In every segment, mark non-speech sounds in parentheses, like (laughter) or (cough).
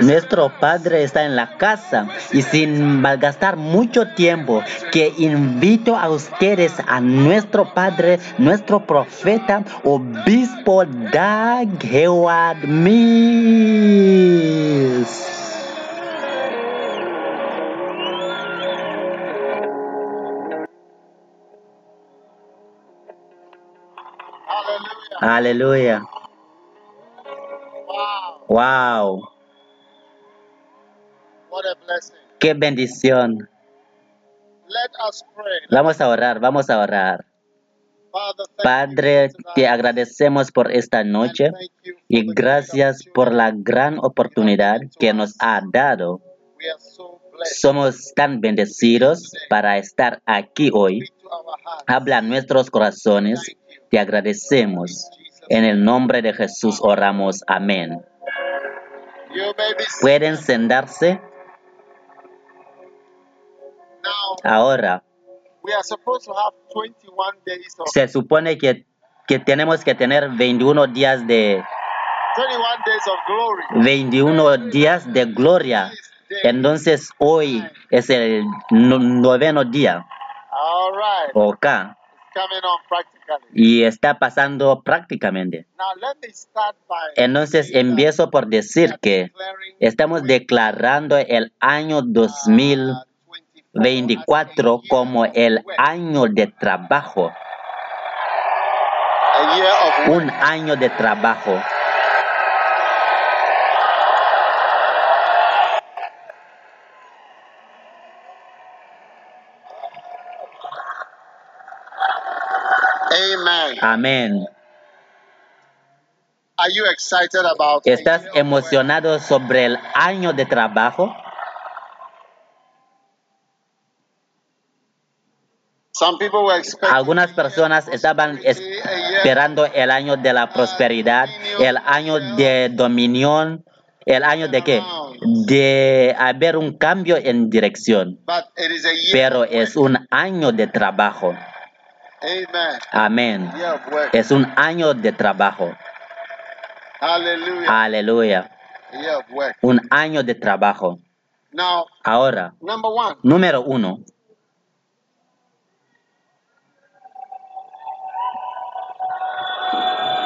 Nuestro Padre está en la casa y sin malgastar mucho tiempo, que invito a ustedes a nuestro Padre, nuestro profeta, obispo Dag Heward Mills. Aleluya. Wow. Blessing. Qué bendición. Vamos a orar, vamos a orar. Padre, te agradecemos por esta noche y gracias por la gran oportunidad que nos ha dado. Somos tan bendecidos para estar aquí hoy. Habla nuestros corazones. Te agradecemos. En el nombre de Jesús oramos. Amén. Pueden sentarse of Se supone que, que tenemos que tener 21 días de 21 days of glory. 21 días de gloria. Entonces hoy es el no- noveno día, ok, y está pasando prácticamente. Entonces empiezo por decir que estamos declarando el año 2024 como el año de trabajo, un año de trabajo. Amén. ¿Estás emocionado sobre el año de trabajo? Algunas personas estaban esperando el año de la prosperidad, el año de dominión, el año de qué? De haber un cambio en dirección. Pero es un año de trabajo. Amen. Amén. Es un año de trabajo. Aleluya. Un año de trabajo. Now, Ahora, número uno. it is my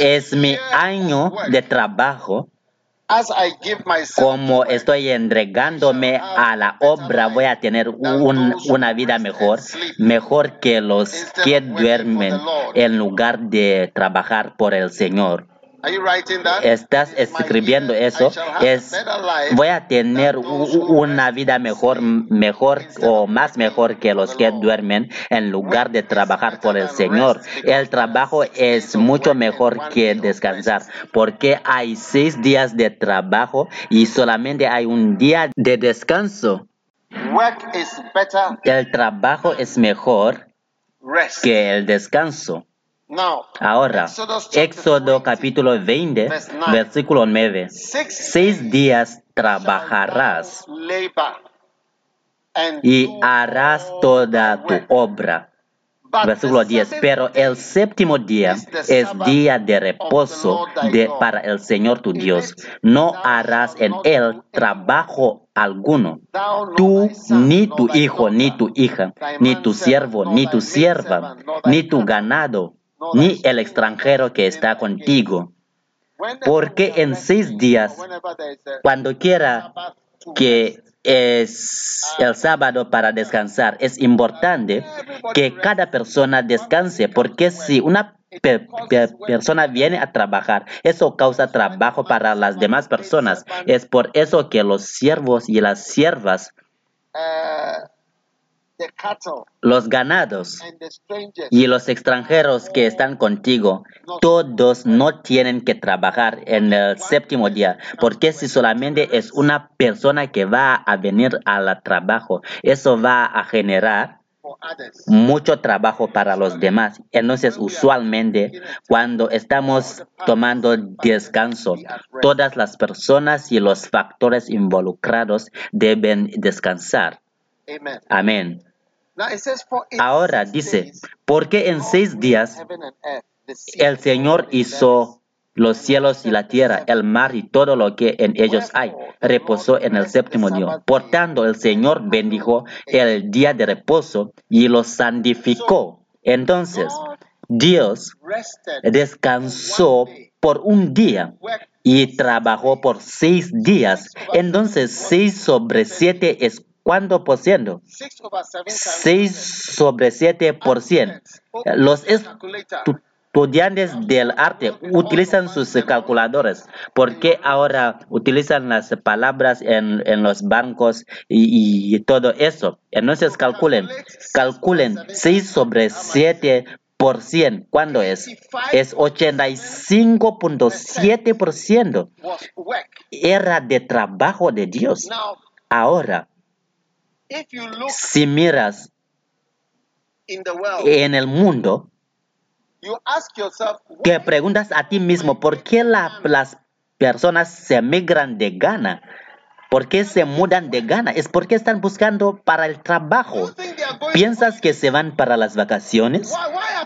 Es mi año de trabajo. Como estoy entregándome a la obra, voy a tener un- una vida mejor, mejor que los que duermen en lugar de trabajar por el Señor. ¿Estás escribiendo eso? Es, voy a tener una vida mejor, mejor o más mejor que los que duermen en lugar de trabajar por el Señor. El trabajo es mucho mejor que descansar porque hay seis días de trabajo y solamente hay un día de descanso. El trabajo es mejor que el descanso. Ahora, Éxodo 20, capítulo 20, verse 9. versículo 9. six Seis días trabajarás y harás toda tu obra. Versículo the 10. seventh Pero el séptimo día es día de reposo de, para el Señor tu Dios. No harás en él trabajo alguno. Tú, ni tu hijo, ni tu hija, ni tu siervo, ni tu sierva, ni tu ganado, ni el extranjero que está contigo. Porque en seis días, a Cuando quiera que es el sábado para descansar. Es importante que cada persona descanse porque si una pe- pe- persona viene a trabajar, eso causa trabajo para las demás personas. Es por eso que los siervos y las siervas, uh, los ganados y los extranjeros que están contigo, todos no tienen que trabajar en el séptimo día, porque si solamente es una persona que va a venir al trabajo, eso va a generar mucho trabajo para los demás. Entonces, usualmente, cuando estamos tomando descanso, todas las personas y los factores involucrados deben descansar. Amén. Ahora dice, porque en seis días el Señor hizo los cielos y la tierra, el mar y todo lo que en ellos hay. Reposó en el séptimo día. Por tanto, el Señor bendijo el día de reposo y lo santificó. Entonces, Dios descansó por un día y trabajó por seis días. Entonces, seis sobre siete es cuánto por ciento? six over seven times 6 sobre 7 por cien. Los estudiantes del arte utilizan sus calculadores porque ahora utilizan las palabras en, en los bancos y, y todo eso. Entonces calculen, calculen 6 sobre 7 por 100. ¿Cuándo es? Es 85.7 por ciento. was work. Era de trabajo de Dios. Ahora, si miras en el mundo, you ask yourself, que why preguntas a ti mismo por qué la- las personas se migran de Ghana, por qué se mudan de Ghana, es porque están buscando para el trabajo. ¿Piensas que se van para las vacaciones?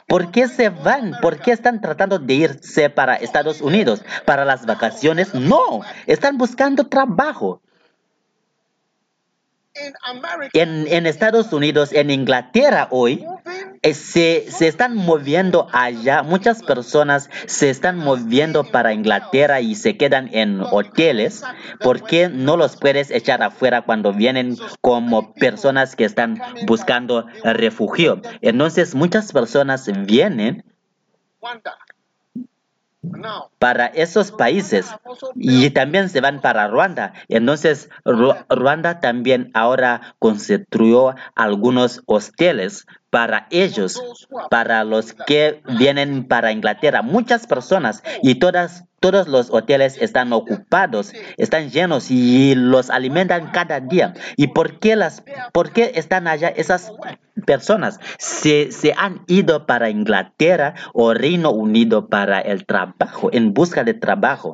¿Por qué se van? ¿Por qué están tratando de irse para Estados Unidos? ¿Para las vacaciones? No, están buscando trabajo. En, Estados Unidos, en Inglaterra hoy, eh, se, se están moviendo allá, muchas personas se están moviendo para Inglaterra y se quedan en hoteles. ¿Por qué no los puedes echar afuera cuando vienen como personas que están buscando refugio? Entonces muchas personas vienen para esos países y también se van para Ruanda. Entonces Ru- Ruanda también ahora construyó algunos hoteles para ellos, para los que vienen para Inglaterra. Muchas personas y todas todos los hoteles están ocupados, están llenos y los alimentan cada día. ¿Y por qué las por qué están allá esas personas? Se, se han ido para Inglaterra o Reino Unido para el trabajo, en busca de trabajo.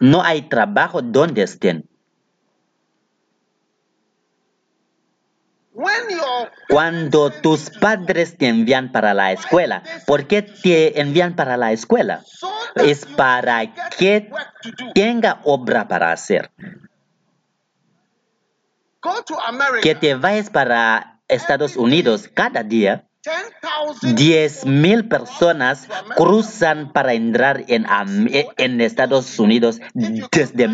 no hay trabajo donde estén. When your Cuando tus padres te envían para la escuela, ¿por qué te envían para la escuela? Es para que tenga obra para hacer. Que te vayas para Estados Unidos cada día. 10,000 10 mil personas cruzan para entrar en, Estados Unidos desde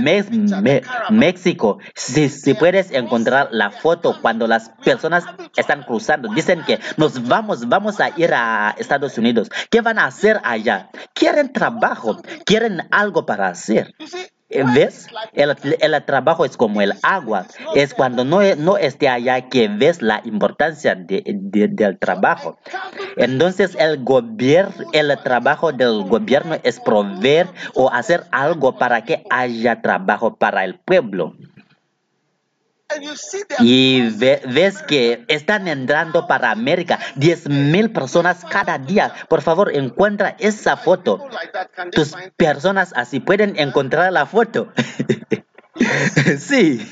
México. Si, si puedes encontrar la foto cuando las personas están cruzando, dicen que nos vamos, vamos a ir a Estados Unidos. ¿Qué van a hacer allá? Quieren trabajo, quieren algo para hacer. Eh, ¿Ves? El, el trabajo es como el agua. Es cuando no, no esté allá que ves la importancia de- del trabajo. Entonces el gobierno, el trabajo del gobierno es proveer o hacer algo para que haya trabajo para el pueblo. and you see the Y ve- ves que están entrando para América 10 mil personas cada día. Por favor, encuentra esa foto. Tus personas así pueden encontrar la foto. (laughs) sí.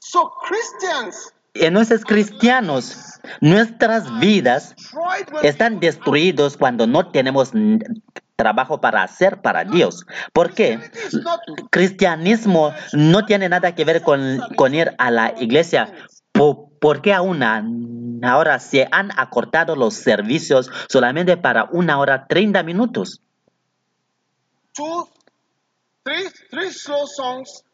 so Christians Entonces, cristianos, nuestras vidas están destruidos cuando no tenemos trabajo para hacer para Dios. ¿Por qué? Christianity is not Cristianismo no tiene nada que ver con, con ir a la iglesia po- ¿por qué aún ahora se han acortado los servicios solamente para una hora 30 minutos? Two, three, three slow songs,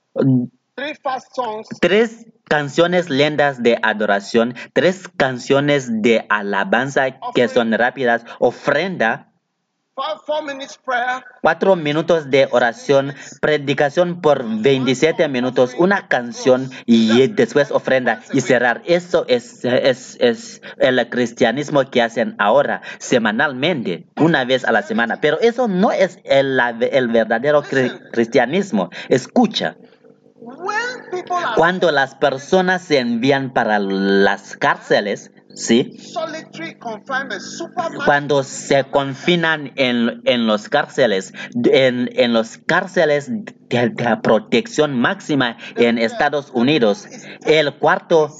three fast songs, Tres canciones lentas de adoración, tres canciones de alabanza que son rápidas, ofrenda, cuatro minutos de oración, predicación por 27 minutos, una canción y después ofrenda y cerrar. Eso es, es, es el cristianismo que hacen ahora, semanalmente, una vez a la semana. Pero eso no es el, el verdadero cri- cristianismo. Escucha. Cuando las personas se envían para las cárceles, ¿sí? Cuando se confinan en, en los cárceles, en, en los cárceles de, de protección máxima en Estados Unidos, el cuarto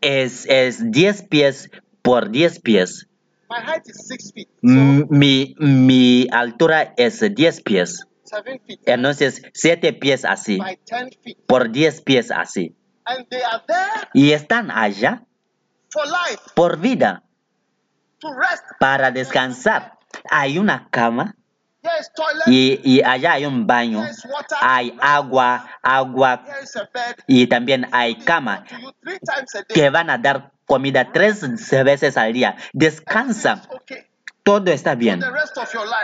es, es 10 pies por 10 pies. My height is six feet. M- Mi, mi altura es 10 pies. Entonces, 7 pies así, por 10 pies así. Y están allá por vida, para descansar. Hay una cama y, y allá hay un baño, hay agua, agua y también hay cama. que van a dar comida tres veces al día. Descansa, todo está bien.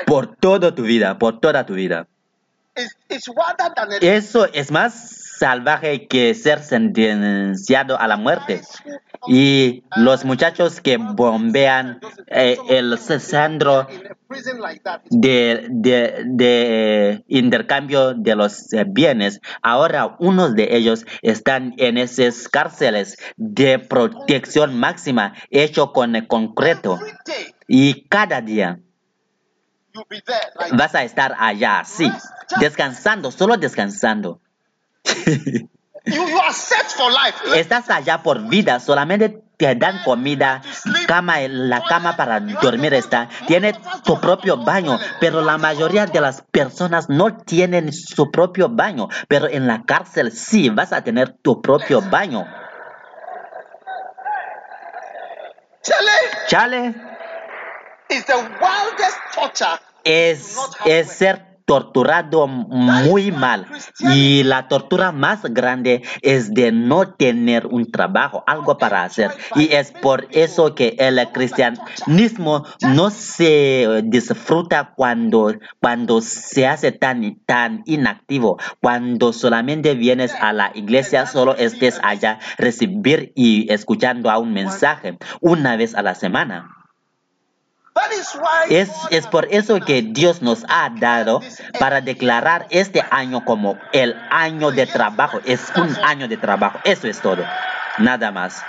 por toda tu vida, por toda tu vida. Eso es más salvaje que ser sentenciado a la muerte. Y los muchachos que bombean eh, el centro de, de- de intercambio de los eh, bienes, ahora unos de ellos están en esas cárceles de protección máxima hecho con el concreto. Y cada día you'll be there. Like vas a estar allá, sí, descansando, solo descansando. you, you are set for life. Estás allá por vida, solamente te dan comida, cama, la cama para dormir está, tiene tu propio baño, pero la mayoría de las personas no tienen su propio baño, pero en la cárcel sí vas a tener tu propio baño. Chile Chale, is the wildest torture. Es, es ser torturado muy mal. Y la tortura más grande es de no tener un trabajo, algo para hacer. Y es por eso que el cristianismo no se disfruta cuando, cuando se hace tan, tan inactivo, cuando solamente vienes a la iglesia, solo estés allá recibir y escuchando a un mensaje una vez a la semana. Es, es por eso que Dios nos ha dado para declarar este año como el año de trabajo. Es un año de trabajo. Eso es todo. Nada más.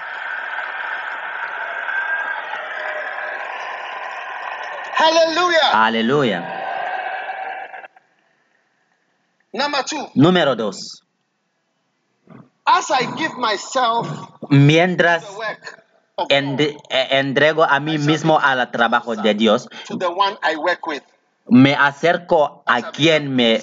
Aleluya. Two, Número dos. as I give myself Mientras ende- eh, entrego a mí mismo al trabajo de Dios, to the one I work with. me acerco a quien me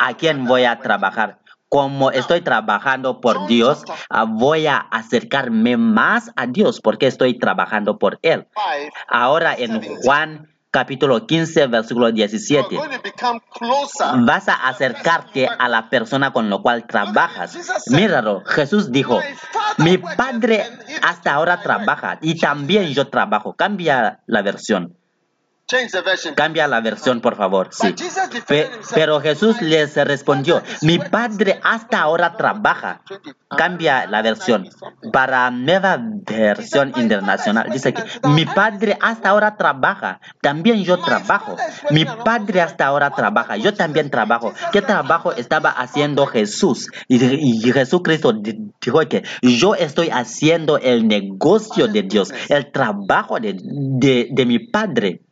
a quien voy a trabajar. Como estoy trabajando por Dios, ah, voy a acercarme más a Dios porque estoy trabajando por Él. Ahora en Juan capítulo 15, versículo you are 17, going to become closer. vas a acercarte a la persona con la cual trabajas. Míralo, Jesús dijo, mi padre hasta ahora trabaja y también yo trabajo. Cambia la versión. Cambia la versión por favor. Sí. Pe- pero Jesús les respondió, mi padre hasta ahora trabaja. Cambia la versión. Para nueva versión internacional dice que mi padre hasta ahora trabaja. También yo trabajo. Mi padre hasta ahora trabaja. Yo también trabajo. ¿Qué trabajo estaba haciendo Jesús? Y, y Jesucristo di- dijo que yo estoy haciendo el negocio de Dios, el trabajo de, de, de mi padre.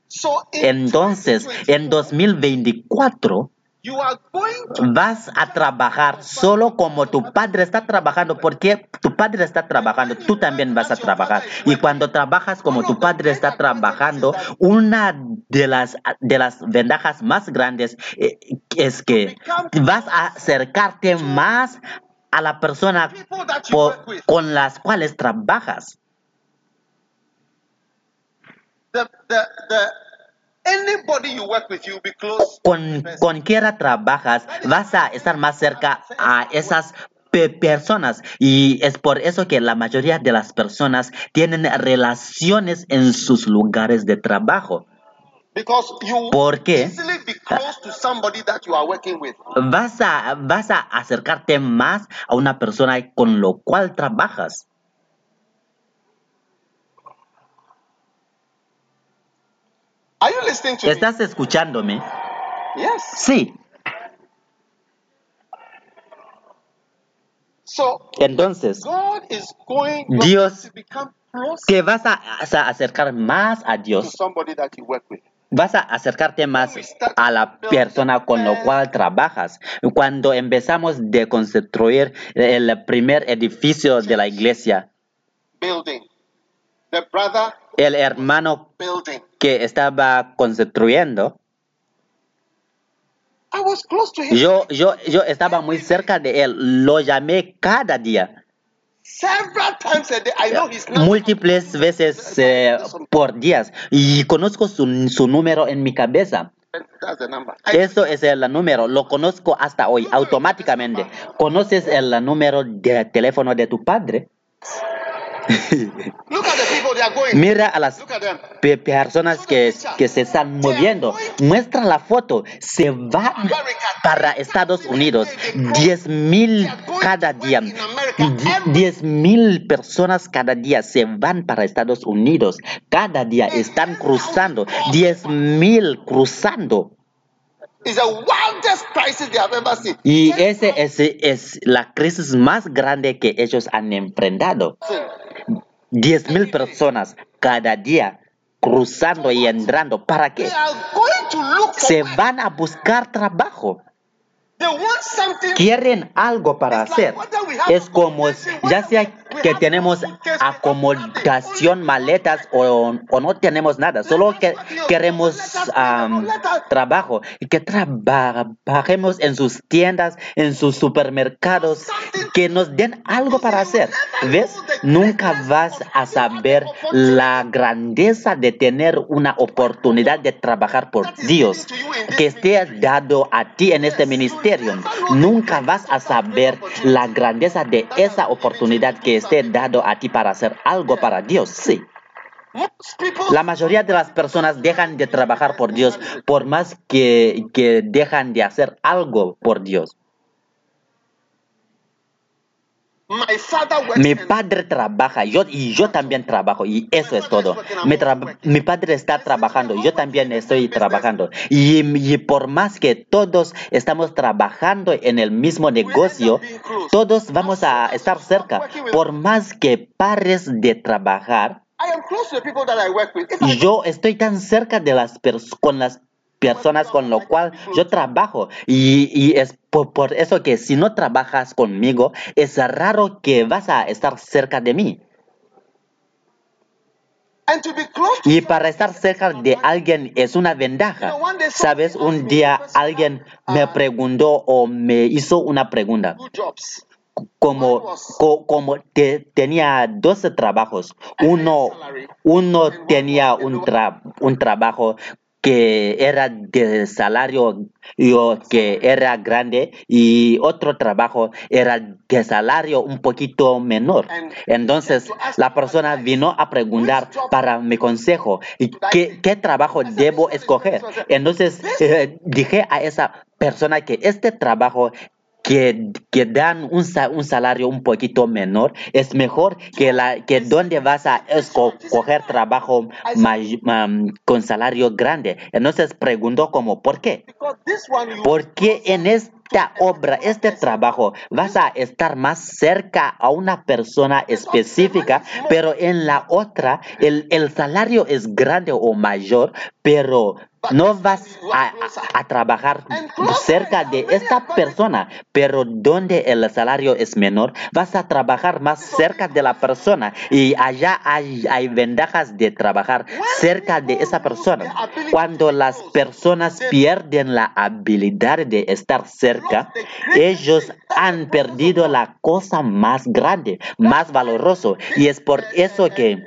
Entonces, en 2024, you are going to vas a trabajar solo como tu padre está trabajando, porque tu padre está trabajando, tú también vas a trabajar. Y cuando trabajas como tu padre está trabajando, una de las, de las ventajas más grandes eh, es que vas a acercarte más a la persona con las cuales trabajas. The, the, the, anybody you work with, you'll be close. Con, con quiera trabajas, vas a estar más cerca a esas pe- personas y es por eso que la mayoría de las personas tienen relaciones en sus lugares de trabajo. Because you ¿Por qué? easily be close to somebody that you are working with. Vas a, vas a acercarte más a una persona con lo cual trabajas. Are you listening to me? ¿Estás escuchándome? Yes. Sí. So Entonces, God is going Dios- te vas a, a acercar más a to Dios. somebody that you work with. Vas a acercarte más a la persona con la cual trabajas. Cuando empezamos de construir el primer edificio de la iglesia, Building. The brother el hermano building. que estaba construyendo, I was close to him yo, yo, yo estaba muy cerca de él. Lo llamé cada día, several times a day. I know his number. múltiples veces eh, por días, y conozco su, su número en mi cabeza. That's the number. I, Eso es el número, lo conozco hasta hoy automáticamente. ¿Conoces el número de teléfono de tu padre? Mira a las personas que, que se están moviendo. Muestra la foto. Se van para Estados Unidos. 10 mil cada día. 10 mil personas cada día se van para Estados Unidos. Cada día están cruzando. 10 mil cruzando. Y ese es, es la crisis más grande que ellos han enfrentado. 10 mil personas cada día cruzando y entrando. ¿Para qué? Se van a buscar trabajo. Quieren algo para hacer. Es como ya sea que tenemos acomodación, maletas o, o no tenemos nada. Solo que queremos trabajo. Y que trabajemos en sus tiendas, en sus supermercados. Que nos den algo para hacer. ¿Ves? Nunca vas a saber la grandeza de tener una oportunidad de trabajar por Dios que esté dado a ti en este ministerio. Nunca vas a saber la grandeza de esa oportunidad que esté dado a ti para hacer algo para Dios. Sí. La mayoría de las personas dejan de trabajar por Dios por más que, que dejan de hacer algo por Dios. Mi padre trabaja yo, y yo también trabajo y eso es todo. Mi, padre está trabajando, yo también estoy trabajando. Y, y por más que todos estamos trabajando en el mismo negocio, todos vamos a estar cerca. Por más que pares de trabajar, I am close to the people that I work with. If I y yo estoy tan cerca de las con las personas con lo cual yo trabajo. Y, y es por, por eso que si no trabajas conmigo es raro que vas a estar cerca de mí. Y para estar cerca de alguien es una ventaja. Sabes un día alguien me preguntó o me hizo una pregunta. Como, co- como te- tenía 12 trabajos. Uno, uno tenía un, tra- un trabajo que era de salario que era grande y otro trabajo era de salario un poquito menor. Entonces la persona vino a preguntar para mi consejo, ¿y ¿qué, qué trabajo debo escoger? Entonces eh, dije a esa persona que este trabajo que, que dan un, un salario un poquito menor, es mejor que, la, que donde vas a escoger trabajo may- um, con salario grande. Entonces preguntó como, ¿por qué? Porque en esta obra, este trabajo, vas a estar más cerca a una persona específica, pero en la otra, el, el salario es grande o mayor, pero no vas a, trabajar cerca de esta persona, pero donde el salario es menor, vas a trabajar más cerca de la persona y allá hay, hay ventajas de trabajar cerca de esa persona. Cuando las personas pierden la habilidad de estar cerca, ellos han perdido la cosa más grande, más valoroso y es por eso que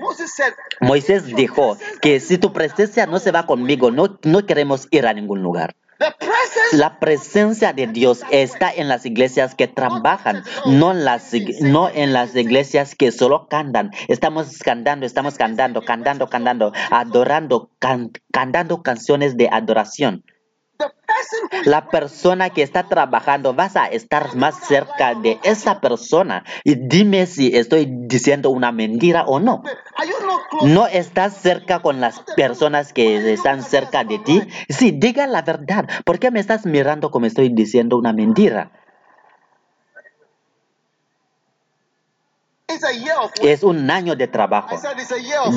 Moisés dijo que si tu presencia no se va conmigo, no, no queremos ir a ningún lugar. La presencia de Dios está en las iglesias que trabajan, no en las, no en las iglesias que solo cantan. Estamos cantando, estamos cantando, cantando, cantando, adorando, can- cantando canciones de adoración. the person who is La persona que está trabajando, vas a estar más cerca de esa persona. Y dime si estoy diciendo una mentira o no. ¿No estás cerca con las personas que están cerca de ti? Sí, diga la verdad. ¿Por qué me estás mirando como estoy diciendo una mentira? Es un año de trabajo.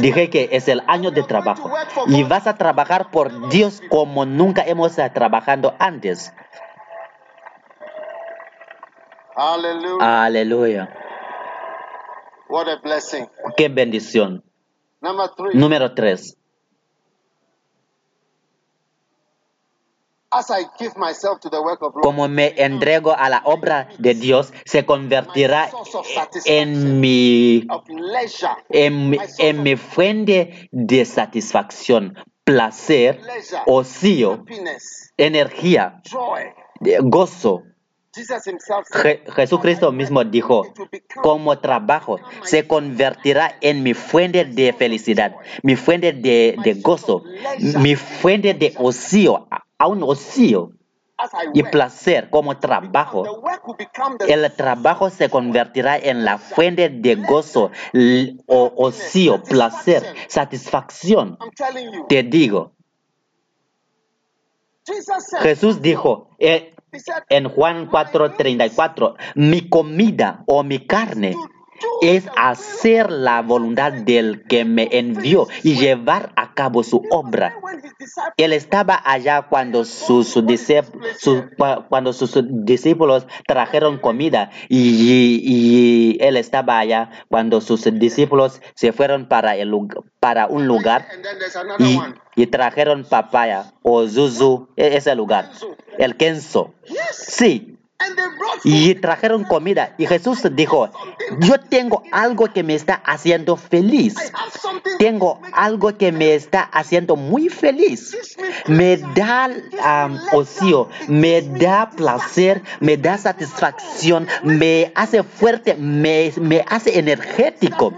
Dije que es el año de trabajo. Y vas a trabajar por Dios como nunca hemos trabajado antes. Aleluya. Aleluya. Qué bendición. Número 3. Como me entrego a la obra de Dios, se convertirá en mi en, en mi fuente de satisfacción, placer, ocio, energía, gozo. Je- Jesucristo mismo dijo, como trabajo, se convertirá en mi fuente de felicidad, mi fuente de, de gozo, mi fuente de ocio, a- un ocio y placer como trabajo. El trabajo se convertirá en la fuente de gozo, o ocio, placer, satisfacción. Te digo, Jesús dijo eh, en Juan 4:34, mi comida o mi carne es hacer la voluntad del que me envió y llevar a cabo su obra. Él estaba allá cuando sus, sus discípulos trajeron comida y, él estaba allá cuando sus discípulos se fueron para, un lugar y, trajeron papaya o zuzu, e- ese lugar, el kenzo. Sí, Y trajeron comida. Y Jesús dijo, yo tengo algo que me está haciendo feliz. Tengo algo que me está haciendo muy feliz. Me da ocio, me da placer, me da satisfacción, me hace fuerte, me, me hace energético.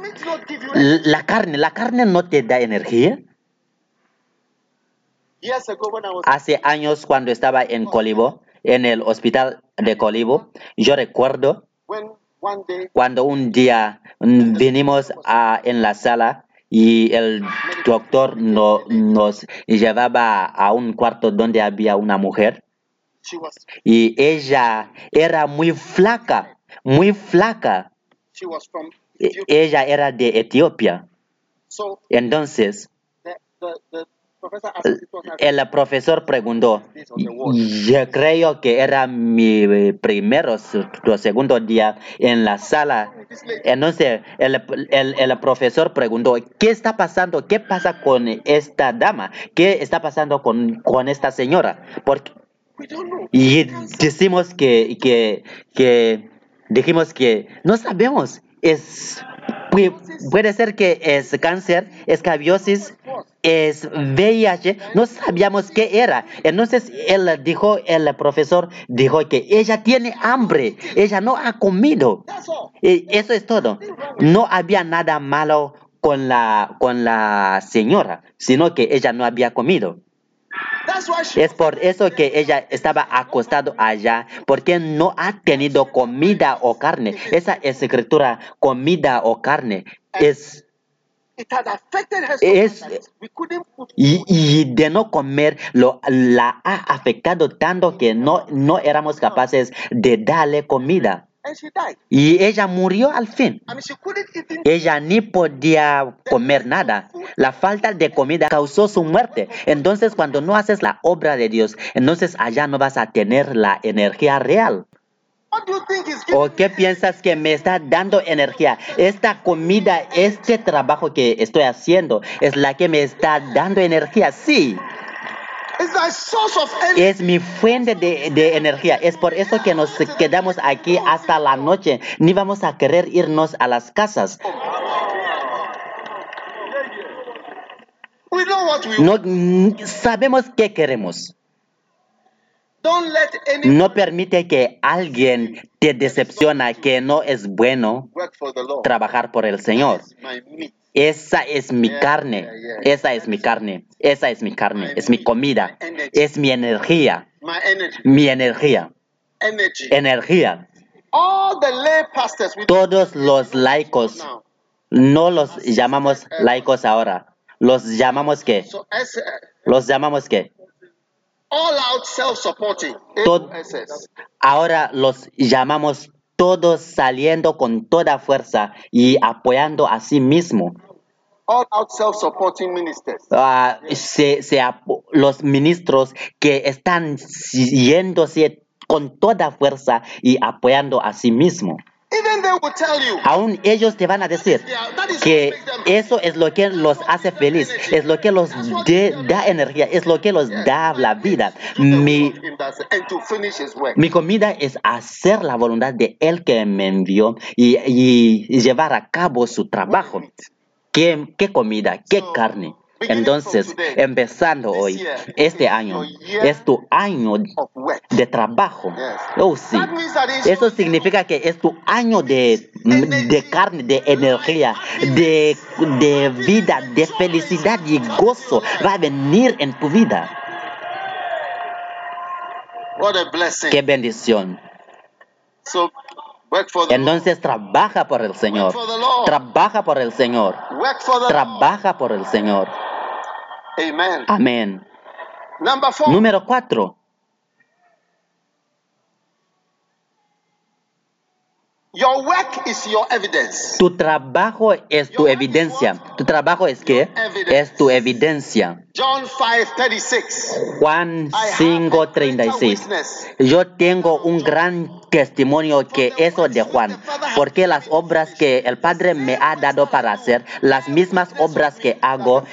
La carne, la carne no te da energía. Hace años cuando estaba en Colibo, en el hospital de Colibo, yo recuerdo cuando un día mm, vinimos a, en la sala y el doctor no- nos llevaba a un cuarto donde había una mujer y ella era muy flaca, muy flaca. she was from E-. Ella era de Etiopía. Entonces her el profesor preguntó, yo creo que era mi eh, primero o segundo día en la sala. Entonces el, el, el profesor preguntó, ¿qué está pasando? ¿Qué pasa con esta dama? ¿Qué está pasando con, con esta señora? Porque, y decimos que, que, que, dijimos que no sabemos. Es, puede ser que es cáncer, escabiosis, es VIH, no sabíamos qué era. Entonces él dijo, el profesor dijo que ella tiene hambre, ella no ha comido. Y eso es todo. No había nada malo con la, con la señora, sino que ella no había comido. Es por eso que ella estaba acostado allá, porque no ha tenido comida o carne. Esa escritura, comida o carne, es y de no comer lo, la ha afectado tanto que no, no éramos capaces de darle comida. Y ella murió al fin. Ella ni podía comer nada. La falta de comida causó su muerte. Entonces, cuando no haces la obra de Dios, entonces allá no vas a tener la energía real. ¿O qué piensas que me está dando energía? Esta comida, este trabajo que estoy haciendo es la que me está dando energía. Sí, It's my source of energy. Es mi fuente de, de energía. Es por eso que nos quedamos aquí hasta la noche. Ni vamos a querer irnos a las casas. No sabemos qué queremos. No permite que alguien te decepciona que no es bueno trabajar por el Señor. Esa es mi carne. Esa es mi carne. Esa es mi carne. Es mi comida. Es mi energía. Mi energía. Energía. All the lay pastors we Todos los laicos, no los llamamos laicos ahora. Los llamamos S, uh, Los llamamos qué? all out self-supporting. Todo- SS. Ahora los llamamos todos saliendo con toda fuerza y apoyando a sí mismo. All out self-supporting ministers. Ah, se, se apo- los ministros que están yéndose con toda fuerza y apoyando a sí mismo. Even they will tell you Aún ellos te van a decir que eso es lo que los hace feliz, es lo que los de- da energía, es lo que los da la vida. mi comida es hacer la voluntad de Él que me envió y, y llevar a cabo su trabajo. ¿Qué, qué comida? ¿Qué carne? Entonces, empezando hoy, este año es tu año de trabajo. Oh, sí. Eso significa que es tu año de, de carne, de energía, de, de vida, de felicidad y gozo. Va a venir en tu vida. Qué bendición. Entonces trabaja por el Señor. Trabaja por el Señor. Trabaja por el Señor. Amen. Amén. Número cuatro. Your work is your evidence. Tu trabajo es tu evidencia. Tu trabajo es qué? Es tu evidencia. John 5:36. Juan I have a 5:36. greater witness. Yo tengo un gran testimonio que eso de Juan, porque las obras que el Padre me ha dado para hacer, las mismas obras que hago,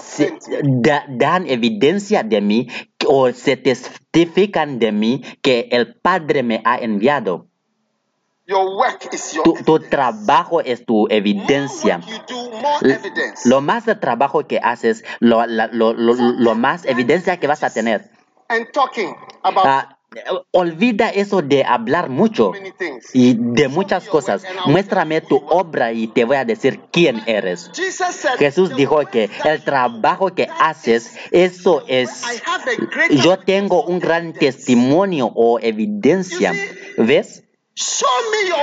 se- da- dan evidencia de mí o se testifican de mí que el Padre me ha enviado. Your work is your Tu, tu trabajo es tu evidencia. Lo más de trabajo que haces, lo, la- lo- lo- lo más evidencia que vas a tener. and talking about Ah, olvida eso de hablar mucho y de muchas cosas. Muéstrame tu obra y te voy a decir quién eres. Jesús "The dijo que el trabajo que haces, eso es, yo tengo un gran testimonio o evidencia. ¿Ves?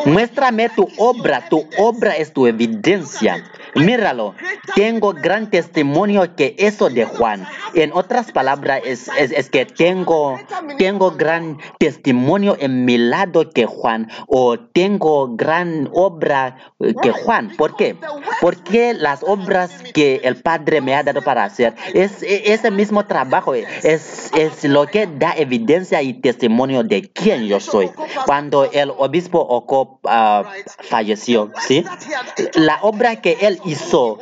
Muéstrame tu obra, tu obra es tu evidencia. Míralo, tengo gran testimonio que eso de Juan. En otras palabras, es, es, es que tengo, tengo gran testimonio en mi lado que Juan, o tengo gran obra que Juan. ¿Por qué? Porque las obras que el Padre me ha dado para hacer, es e- ese mismo trabajo, es, es lo que da evidencia y testimonio de quién yo soy. Cuando el obispo Ocop ah, falleció, ¿sí? La obra que él hizo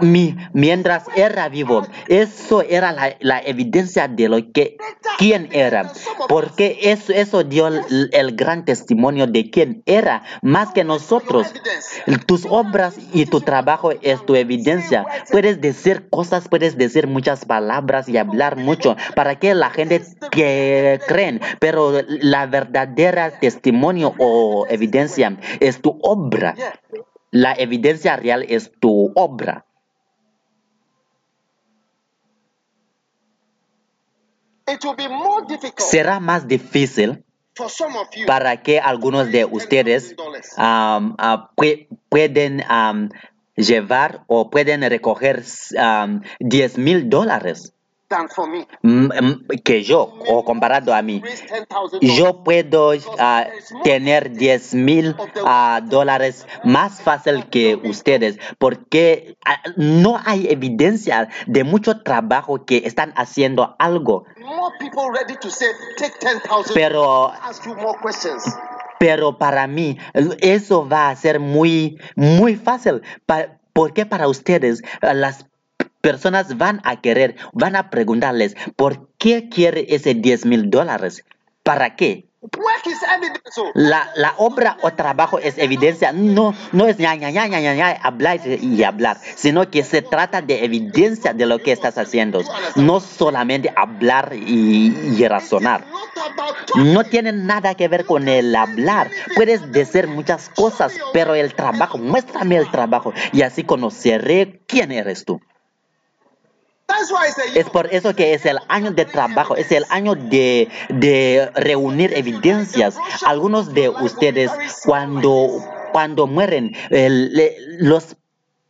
mi- mientras era vivo, eso era la, evidencia de lo que quién era, porque eso, eso dio el, gran testimonio de quién era, más que nosotros. Tus obras y tu trabajo es tu evidencia. Puedes decir cosas, puedes decir muchas palabras y hablar mucho para que la gente te creen, pero la verdadera testimonio o evidencia es tu obra. La evidencia real es tu obra. It will be more difficult Será más difícil para que algunos de ustedes ah, pue- pueden am, llevar o pueden recoger am, 10 mil dólares mm, mm, que yo, o comparado a mí. Yo puedo ah, tener 10 mil ah, dólares más fácil que ustedes porque ah, no hay evidencia de mucho trabajo que están haciendo algo. More people ready to say, take ten thousand. Pero. Pero para mí eso va a ser muy, muy fácil. Pa- porque para ustedes las personas van a querer, van a preguntarles, ¿por qué quiere ese 10 mil dólares? ¿Para qué? Oh. La, la obra o trabajo es evidencia, no, no es ña, ña, ña, ña, ña, ña, hablar y hablar, sino que se trata de evidencia de lo que estás haciendo, no solamente hablar y, y razonar. No tiene nada que ver con el hablar. Puedes decir muchas cosas, pero el trabajo, muéstrame el trabajo y así conoceré quién eres tú. That's why I say Es por eso que es el año de trabajo, es el año de, de reunir evidencias. Algunos de ustedes cuando, cuando mueren, le- los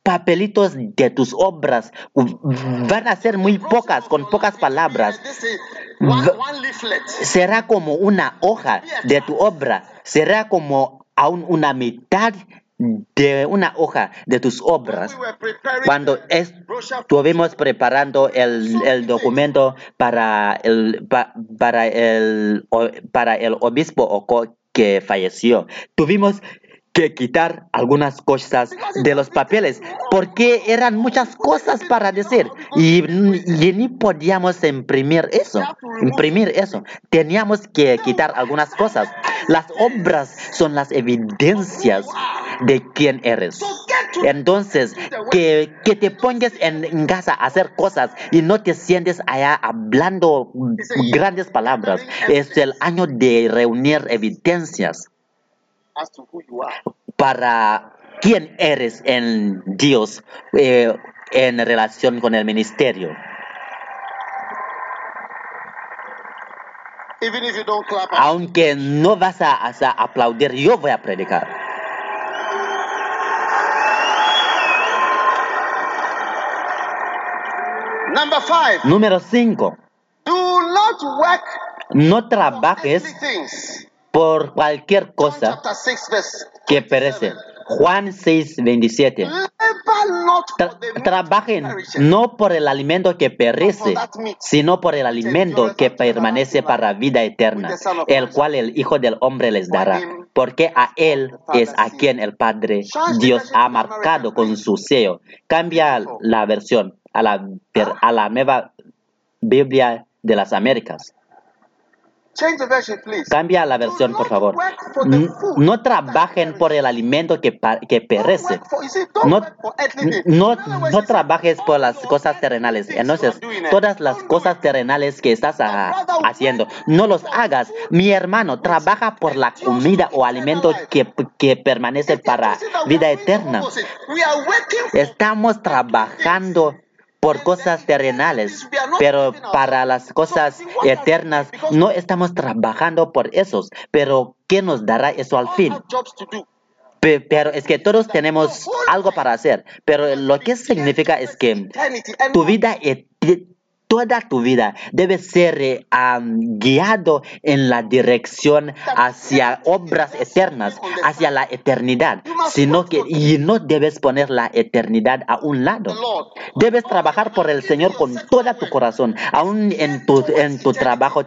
papelitos de tus obras van a ser muy pocas, con pocas palabras. Será como una hoja de tu obra, será como aún una mitad de una hoja de tus obras. Cuando estuvimos preparando el, el documento para el, pa- para, el, para el obispo Oko que falleció, tuvimos que quitar algunas cosas de los papeles porque eran muchas cosas para decir. y, y ni podíamos imprimir eso imprimir eso. Teníamos que quitar algunas cosas las obras son las evidencias de quién eres entonces que, que te pongas en, en casa a hacer cosas y no te sientes allá hablando grandes palabras es el año de reunir evidencias para quién eres en Dios eh, en relación con el ministerio. Even if you don't clap, Aunque no vas a, a aplaudir, yo voy a predicar. number five, Número 5. do not work No trabajes por cualquier cosa chapter 6, verse que perece. Juan 6, 27. Labor not Tra- for the meat trabajen no por el alimento que perece, sino por el alimento que permanece para vida eterna, el cual el Hijo del Hombre les dará, porque a Él es a quien el Padre Dios ha marcado con su sello. Cambia la versión a la, ver- a la nueva Biblia de las Américas. Cambia la versión, por favor. No trabajen por el alimento que, que perece. No, no, no trabajes por las cosas terrenales. Entonces, todas las cosas terrenales que estás haciendo, no los hagas. Mi hermano, trabaja por la comida o alimento que, que permanece para vida eterna. Estamos trabajando por cosas terrenales, pero para las cosas eternas no estamos trabajando por esos. Pero, ¿qué nos dará eso al fin? Pero es que todos tenemos algo para hacer. Pero lo que significa es que tu vida, eti- toda tu vida debe ser am, guiado en la dirección hacia obras eternas, hacia la eternidad, sino que y no debes poner la eternidad a un lado. Debes trabajar por el Señor con toda tu corazón, aún en tu, trabajo eh,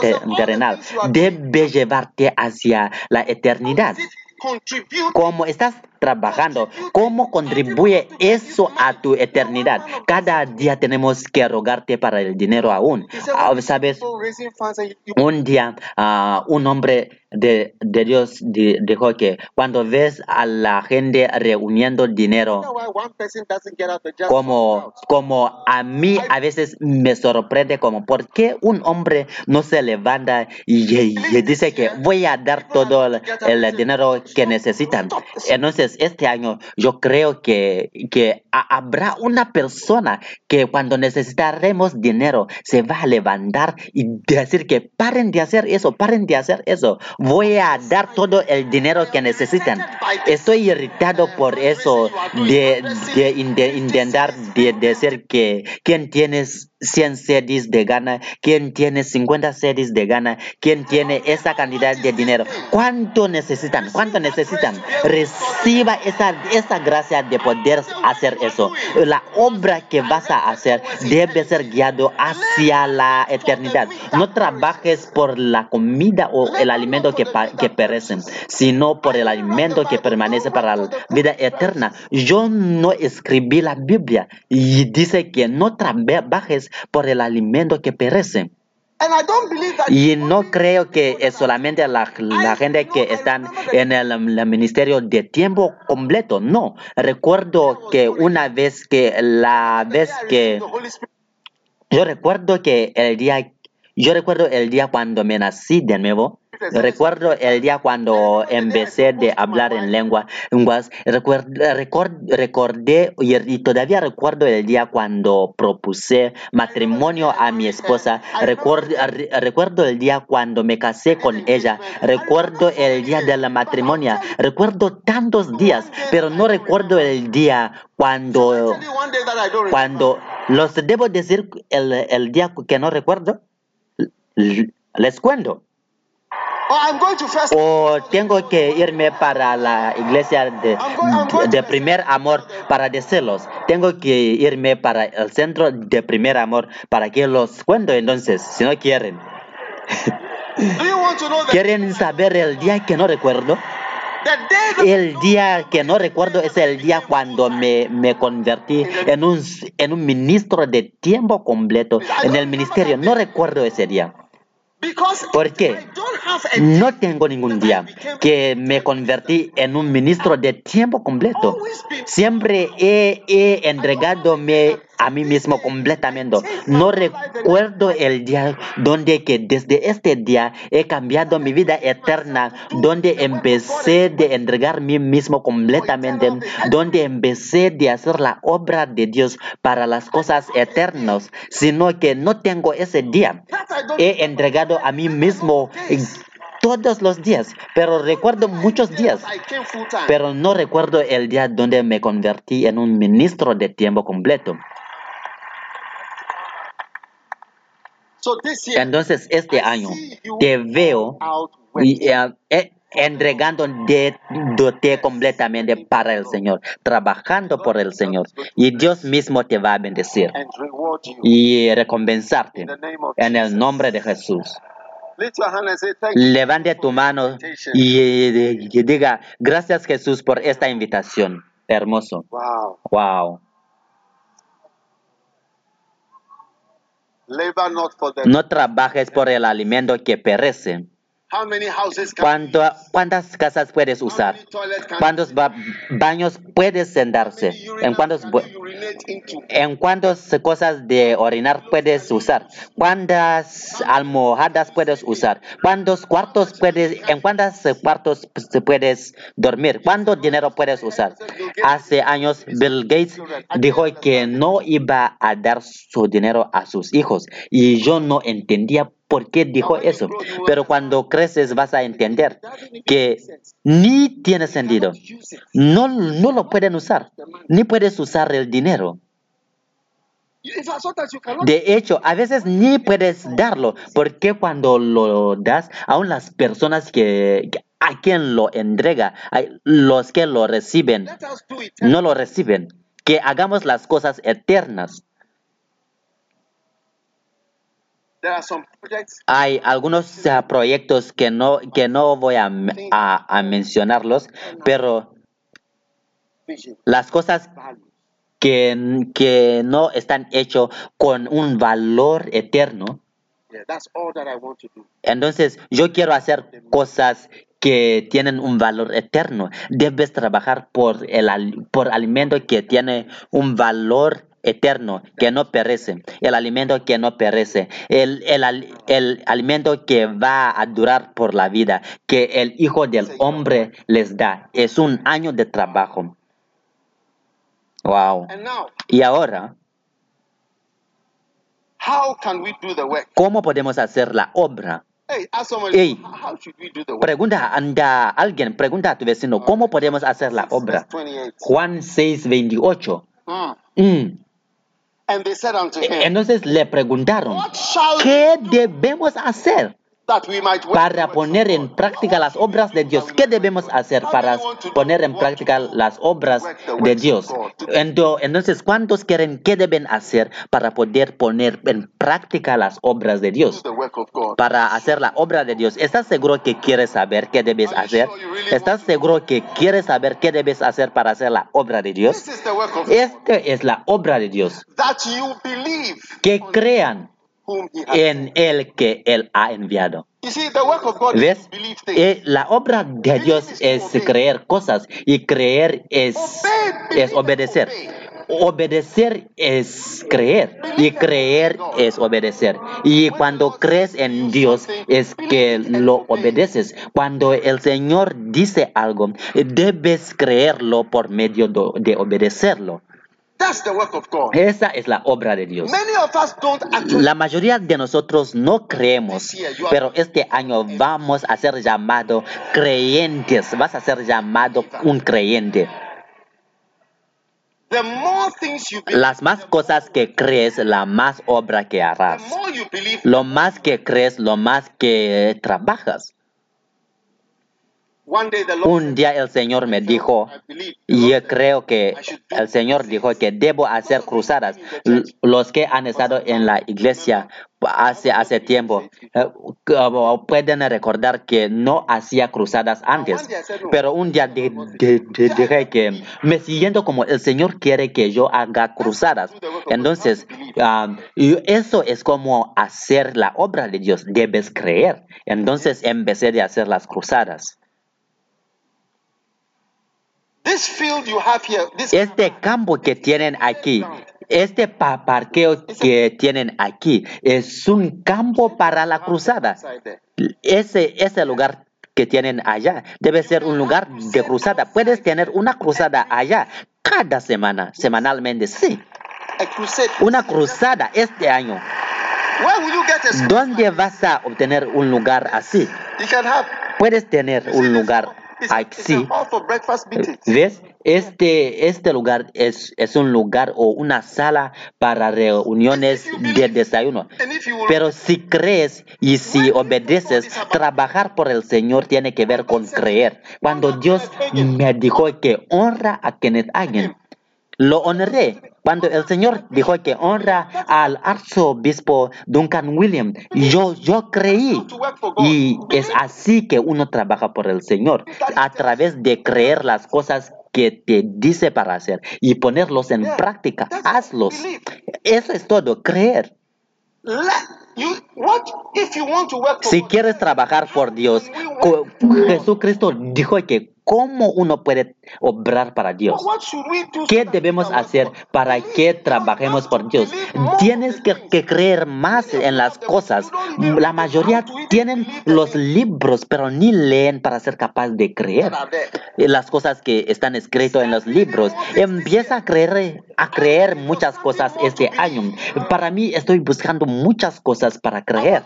te- terrenal. Debe llevarte hacia la eternidad. Cómo estás trabajando, cómo contribuye eso a tu eternidad. Cada día tenemos que rogarte para el dinero aún. Ah, Sabes, un día ah, un hombre de, de Dios di- dijo que cuando ves a la gente reuniendo dinero, como, como a mí a veces me sorprende como por qué un hombre no se levanta y, dice que voy a dar todo el, el dinero que necesitan. Entonces, este año yo creo que, que ha- habrá una persona que cuando necesitaremos dinero se va a levantar y decir que paren de hacer eso, paren de hacer eso. Voy a dar todo el dinero que necesitan. Estoy irritado por eso de, de intentar de decir que quien tienes 100 CDs de gana, quién tiene 50 CDs de gana, quién tiene esa cantidad de dinero. ¿Cuánto necesitan? ¿Cuánto necesitan? Reciba esa, esa gracia de poder hacer eso. La obra que vas a hacer debe ser guiado hacia la eternidad. No trabajes por la comida o el alimento que, que perecen, sino por el alimento que permanece para la vida eterna. Yo no escribí la Biblia y dice que no trabajes por el alimento que perece. And I don't believe that Y no creo que es solamente la, la gente que están en el, el ministerio de tiempo completo. No. Recuerdo que una vez que la vez que yo recuerdo que el día yo recuerdo el día cuando me nací de nuevo. Recuerdo el día cuando empecé de hablar en lengua, lenguas. Recuerdo, recordé y, y todavía recuerdo el día cuando propuse matrimonio a mi esposa. Recuerdo, recuerdo el día cuando me casé con ella. Recuerdo el día de la matrimonio. Recuerdo tantos días, pero no recuerdo el día cuando cuando los debo decir el, el día que no recuerdo, les cuento. Oh, I'm going to first. O tengo que irme para la iglesia de, de primer amor para decirlos. Tengo que irme para el centro de primer amor para que los cuento entonces, si no quieren. (laughs) ¿Quieren saber el día que no recuerdo? El día que no recuerdo es el día cuando me, me convertí en un, en un ministro de tiempo completo en el ministerio. No recuerdo ese día. Because ¿Por qué? I don't have a No tengo ningún día que me convertí en un ministro de tiempo completo. Siempre he, he entregadome a mí mismo completamente. No recuerdo el día donde que desde este día he cambiado mi vida eterna, donde empecé de entregar mí mismo completamente, donde empecé de hacer la obra de Dios para las cosas eternas, sino que no tengo ese día. He entregado a mí mismo todos los días, pero recuerdo muchos días, pero no recuerdo el día donde me convertí en un ministro de tiempo completo. so this year, Entonces este año te veo y, eh, eh, entregando de, de completamente para el Señor, trabajando por el Señor, y Dios mismo te va a bendecir y recompensarte en el nombre de Jesús. Levante tu mano y diga, gracias Jesús por esta invitación. Hermoso. Wow. Wow. Labor not for the. No trabajes por el alimento que perece. ¿Cuánto- ¿Cuántas casas puedes usar? ¿Cuántos ba- baños puedes sentarse? ¿En cuántos? ¿En cuántas cosas de orinar puedes usar? ¿Cuántas almohadas puedes usar? ¿Cuántos cuartos puedes, en cuántos cuartos puedes dormir? ¿Cuánto dinero puedes usar? Hace años Bill Gates dijo que no iba a dar su dinero a sus hijos y yo no entendía por qué dijo eso. Pero cuando creces vas a entender que ni tiene sentido. No, no lo pueden usar, ni puedes usar el dinero. De hecho, a veces ni puedes darlo, porque cuando lo das, aún las personas que a quien lo entrega, los que lo reciben, no lo reciben. Que hagamos las cosas eternas. Hay algunos proyectos que no, que no voy a, a- a mencionarlos, pero las cosas que, que no están hechos con un valor eterno, Yeah, that's all that I want to do. Entonces, yo quiero hacer cosas que tienen un valor eterno. Debes trabajar por el por alimento que tiene un valor eterno, que no perece, el alimento que no perece, el, el, el alimento que va a durar por la vida, que el Hijo del Hombre les da. Es un año de trabajo. Wow. Y ahora? ¿cómo podemos hacer la obra? Hey? Pregunta anda alguien, pregunta a tu vecino, ¿cómo podemos hacer la obra? Verse 28. Juan 6, 28. Hmm. Mm. And they said unto him, Entonces le preguntaron, What shall ¿qué we do debemos hacer that we might work para poner en práctica las obras de Dios? ¿Qué debemos hacer para poner en práctica las obras de Dios? Ento- Entonces, ¿cuántos quieren qué deben hacer para poder poner en práctica las obras de Dios? Para hacer la obra de Dios, ¿estás seguro que quieres saber qué debes hacer? ¿Estás seguro que quieres saber qué debes hacer para hacer la obra de Dios? Este es la obra de Dios. That you believe Que crean en el que Él ha enviado. ¿Ves? Eh, la obra de Dios es creer cosas y creer es, es obedecer. Obedecer es creer y creer es obedecer. Y cuando crees en Dios es que lo obedeces. Cuando el Señor dice algo, debes creerlo por medio de obedecerlo. That's the work of God. Esa es la obra de Dios. Many of us don't actually La mayoría de nosotros no creemos, pero este año vamos a ser llamados creyentes. Vas a ser llamado un creyente. The more things you believe, Las más cosas que crees, la más obra que the harás. more you believe, Lo más que crees, lo más que trabajas. one day the Lord Un día el Señor me dijo, yo creo que el Señor dijo que debo hacer cruzadas. Los que han estado en la iglesia hace, hace tiempo eh, pueden recordar que no hacía cruzadas antes. Pero un día di- di- di- dije que me siguiendo como el Señor quiere que yo haga cruzadas. Entonces, ah, eso es como hacer la obra de Dios. Debes creer. Entonces empecé de hacer las cruzadas. Este campo que tienen aquí, este pa- parqueo que tienen aquí, es un campo para la cruzada. Ese, ese lugar que tienen allá debe ser un lugar de cruzada. Puedes tener una cruzada allá cada semana, semanalmente, sí. Una cruzada este año. Where will you get a space? ¿Dónde vas a obtener un lugar así? You can have Puedes tener un lugar hall- it's, it's a así. hall for breakfast meetings. ¿Ves? Este, este lugar es, es un lugar o una sala para reuniones de desayuno. Pero si crees y si obedeces, trabajar por el Señor tiene que ver con creer. Cuando Dios me dijo que honra a quienes hagan, lo honré. Cuando el Señor dijo que honra al arzobispo Duncan William, yo, yo creí. Y es así que uno trabaja por el Señor, a través de creer las cosas que te dice para hacer y ponerlos en práctica. Hazlos. Eso es todo, creer. Let you what if you want to work for Si quieres trabajar por Dios, Jesucristo dijo que cómo uno puede obrar para Dios. what should we do? so ¿Qué debemos hacer para que trabajemos por Dios? Tienes que, que creer más en las cosas. La mayoría tienen los libros, pero ni leen para ser capaz de creer That are there. las cosas que están escritas en los libros. Empieza a creer, a creer muchas cosas este año. Para mí estoy buscando muchas cosas para creer.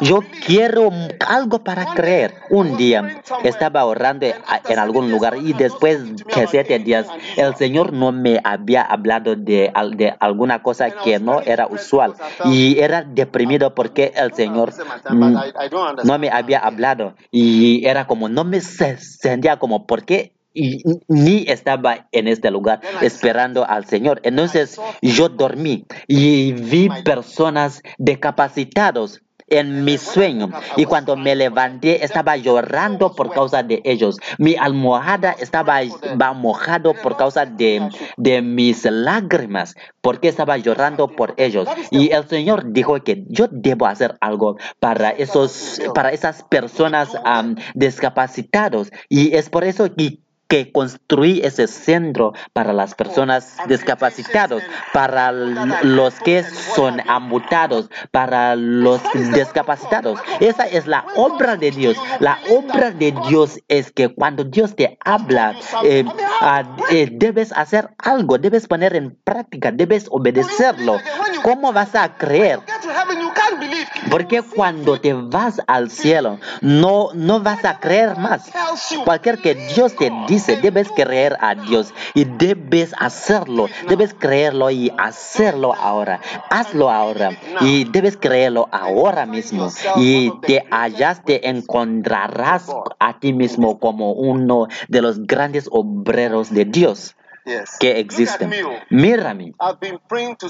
Yo quiero algo para creer. Un día estaba orando a- en algún lugar y después de siete días el Señor no me había hablado de, al- de alguna cosa que no era usual. y era deprimido porque el Señor no me había hablado. Y era como no me se- sentía como por qué y ni estaba en este lugar esperando al Señor. Entonces yo dormí y vi personas discapacitados en mi sueño. y cuando me levanté estaba llorando por causa de ellos. Mi almohada estaba mojado por causa de, de mis lágrimas porque estaba llorando por ellos. Y el Señor dijo que yo debo hacer algo para esos para esas personas am, discapacitados y es por eso que que construí ese centro para las personas discapacitados, para los que son amputados, para los discapacitados. Esa es la obra de Dios. La obra de Dios es que cuando Dios te habla, eh, ah, eh, debes hacer algo, debes poner en práctica, debes obedecerlo. ¿Cómo vas a creer? Porque cuando te vas al cielo, no, no vas a creer más. Cualquier que Dios te dice, debes creer a Dios y debes hacerlo. Debes creerlo y hacerlo ahora. Hazlo ahora y debes creerlo ahora mismo. Y te hallas, te encontrarás a ti mismo como uno de los grandes obreros de Dios. Que existen. me, oh. Mírame.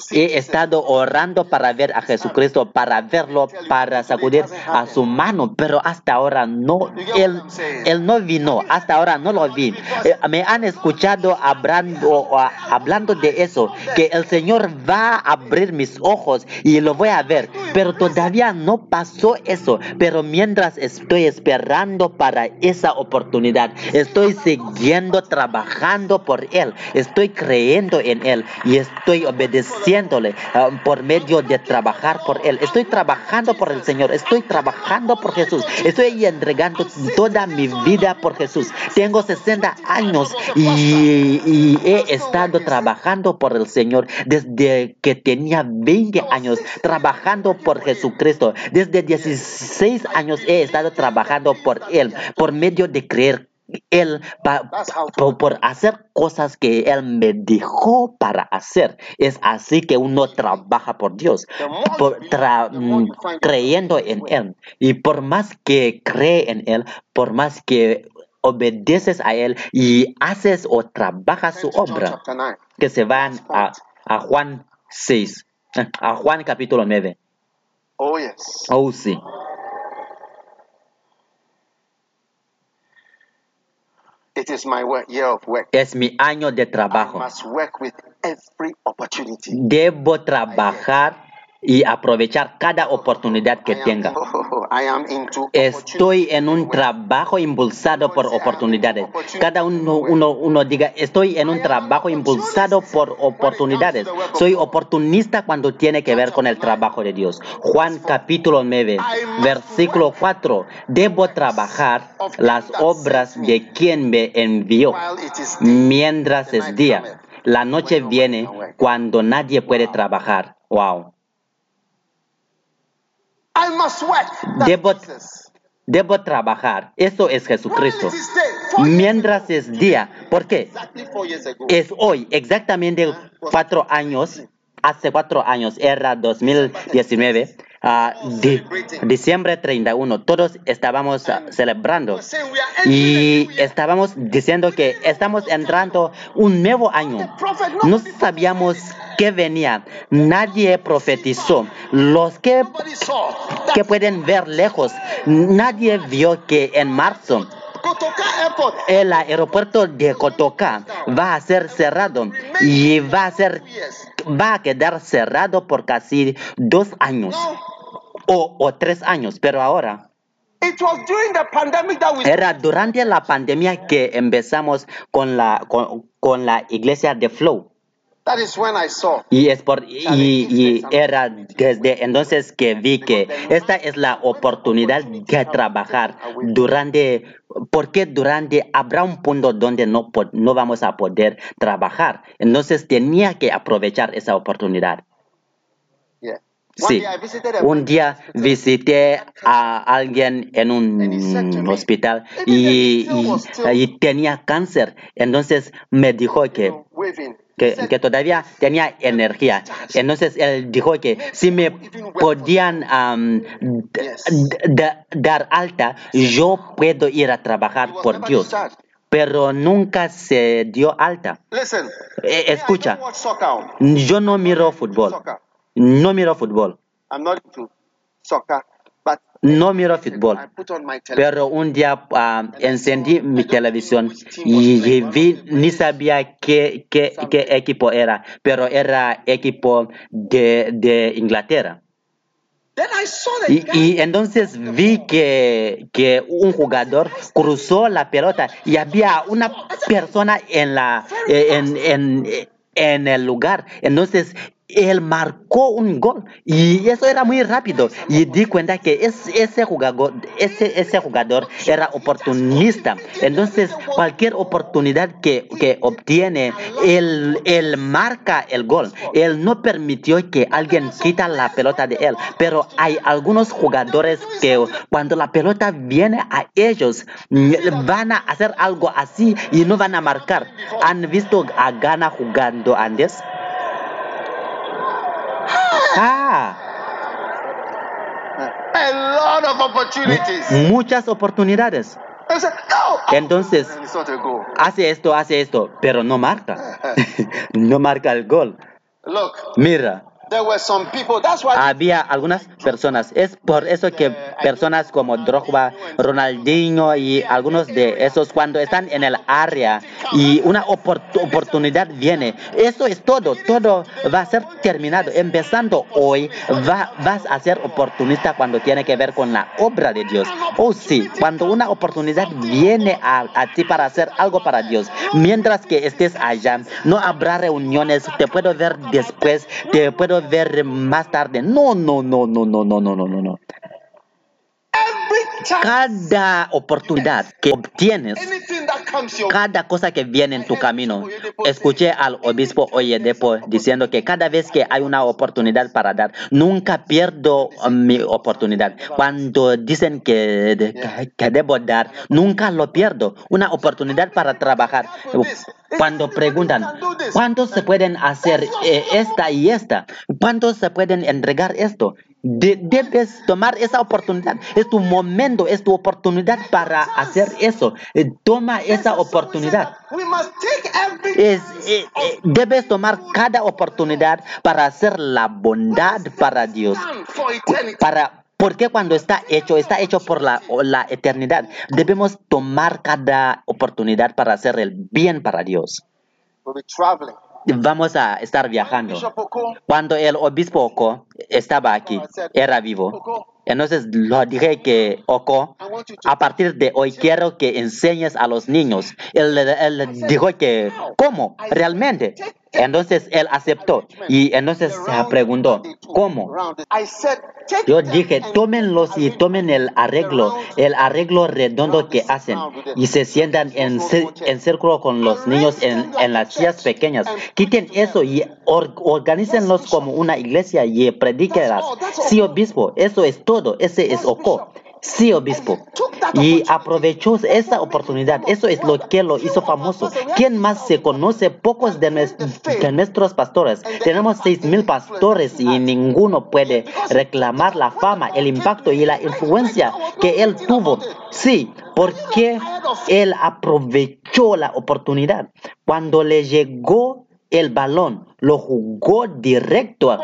See He estado orando para ver a Jesucristo, para verlo, para sacudir a su mano, pero hasta ahora no, él, él no vino, hasta ahora no lo vi. Eh, Me han escuchado hablando, hablando de eso, que el Señor va a abrir mis ojos y lo voy a ver, pero todavía no pasó eso. Pero mientras estoy esperando para esa oportunidad, estoy siguiendo trabajando por Él, estoy creyendo en Él y estoy obedeciéndole ah, por medio de trabajar por Él. Estoy trabajando por el Señor, estoy trabajando por Jesús, estoy entregando toda mi vida por Jesús. Tengo 60 años y, y he estado trabajando por el Señor desde que tenía 20 años, trabajando por Jesucristo. Desde 16 años he estado trabajando por Él, por medio de creer él pa- por, por hacer cosas que Él me dijo para hacer. Es así que uno trabaja por Dios, por tra- mm, creyendo en Él. Y por más que cree en Él, por más que obedeces a Él y haces o trabajas su obra, chapter 9. que se van a, a Juan 6, a Juan capítulo 9. Oh, yes. Oh, sí. It is my work, year of work. Es mi año de I trabajo. must work with every opportunity. Debo trabajar y aprovechar cada oportunidad que tenga. (laughs) Estoy en un trabajo impulsado por oportunidades. Cada uno, uno, uno diga, estoy en un trabajo impulsado por oportunidades. Soy oportunista cuando tiene que ver con el trabajo de Dios. Juan capítulo 9, versículo 4. Debo trabajar las obras de quien me envió mientras es día. La noche viene cuando nadie puede trabajar. Wow. I must work. That's Debo, debo trabajar. Eso es Jesucristo. Mientras es día. ¿Por qué? Es hoy, exactamente cuatro años. Hace cuatro años, era 2019, di- diciembre 31. Todos estábamos ah, celebrando. Y estábamos diciendo que estamos entrando un nuevo año. No sabíamos qué venía. Nadie profetizó. Los que, que pueden ver lejos, nadie vio que en marzo el aeropuerto de Kotoka va a ser cerrado y va a ser va a quedar cerrado por casi dos años o, o tres años, pero ahora it was during the pandemic that we era durante la pandemia que empezamos con la con, con la iglesia de Flow. That is when I saw. Y es por y, y era desde entonces que vi que esta es la oportunidad de trabajar durante porque durante habrá un punto donde no no vamos a poder trabajar. Entonces tenía que aprovechar esa oportunidad. Sí. Un día visité a alguien en un hospital y, y- y tenía cáncer. Entonces me dijo que que, que todavía tenía energía. Entonces él dijo que si me podían dar alta, yo puedo ir a trabajar por Dios. Pero nunca se dio alta. Eh, escucha, yo no miro fútbol. No miro fútbol. I'm not into soccer, but No miro fútbol. Pero un día ah, encendí mi televisión y, y vi, ni sabía qué, qué, qué equipo era, pero era equipo de, de Inglaterra. Then I saw the Y, y entonces vi que, que un jugador cruzó la pelota y había una persona en, la, eh, en, en, en el lugar. Entonces él marcó un gol y eso era muy rápido y di cuenta que es- ese jugador, ese, ese jugador era oportunista. Entonces, cualquier oportunidad que, que obtiene, él, él marca el gol. Él no permitió que alguien quita la pelota de él. Pero hay algunos jugadores que cuando la pelota viene a ellos, van a hacer algo así y no van a marcar. ¿Han visto a Ghana jugando antes? Ah, A lot of opportunities. muchas oportunidades. Entonces, hace esto, hace esto, pero no marca. (laughs) no marca el gol. Look, Mira, había algunas personas. Es por eso que personas como Drogba, Ronaldinho y algunos de esos cuando están en el área y una opor- oportunidad viene, eso es todo. Todo va a ser terminado. Empezando hoy, va, vas a ser oportunista cuando tiene que ver con la obra de Dios. Oh sí, cuando una oportunidad viene a, a ti para hacer algo para Dios, mientras que estés allá, no habrá reuniones, te puedo ver después, te puedo ver más tarde. No, no, no, no, no, no, no, no, no, no. Cada oportunidad que obtienes, cada cosa que viene en tu camino. Escuché al obispo Oyedepo diciendo que cada vez que hay una oportunidad para dar, nunca pierdo uh, mi oportunidad. Cuando dicen que, que debo dar, nunca lo pierdo. Una oportunidad para trabajar. Cuando preguntan, ¿cuántos se pueden hacer eh, esta y esta? ¿Cuántos se pueden entregar esto? De- debes tomar esa oportunidad. Es tu momento, es tu oportunidad para hacer eso. Eh, Toma esa oportunidad. Eh, eh, debes tomar cada oportunidad para hacer la bondad para Dios. Para, porque cuando está hecho, está hecho por la, la eternidad. Debemos tomar cada oportunidad para hacer el bien para Dios. Vamos a estar viajando. Cuando el obispo Oko estaba aquí, era vivo. Entonces lo dije que Oko, a partir de hoy quiero que enseñes a los niños. Él, él dijo que, ¿cómo? ¿Realmente? Entonces él aceptó y entonces se preguntó, ¿cómo? I said, take Yo dije, tómenlos y tomen el arreglo, el arreglo redondo que hacen y se sientan en, en círculo con los niños en, en las sillas pequeñas. Quiten eso y or- organícenlos como una iglesia y predíquelas. Sí, obispo, eso es todo. Ese es Oko. Sí, obispo. Y aprovechó esa oportunidad. Eso es lo que lo hizo famoso. ¿Quién más se conoce? Pocos de, de nuestros pastores. Tenemos seis mil pastores y ninguno puede reclamar la fama, el impacto y la influencia que él tuvo. Sí, porque él aprovechó la oportunidad. Cuando le llegó el balón, lo jugó directo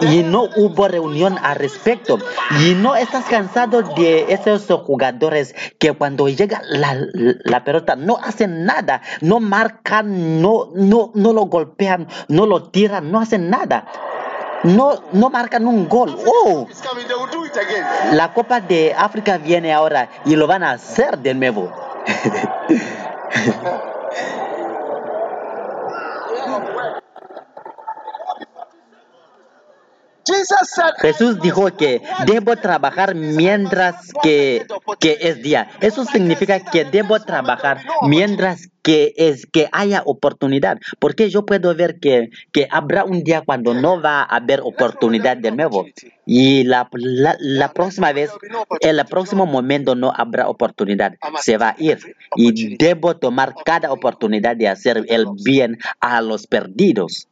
y no hubo reunión al respecto. Y no estás cansado de esos jugadores que cuando llega la, la pelota no hacen nada, no marcan, no, no, no lo golpean, no lo tiran, no hacen nada. No, no marcan un gol. Oh, la Copa de África viene ahora y lo van a hacer de nuevo. (laughs) Jesús dijo que debo trabajar mientras que, que es día. Eso significa que debo trabajar mientras que es que haya oportunidad. Porque yo puedo ver que, que habrá un día cuando no va a haber oportunidad de nuevo. Y la, la, la próxima vez, en el próximo momento no habrá oportunidad. Se va a ir. Y debo tomar cada oportunidad de hacer el bien a los perdidos.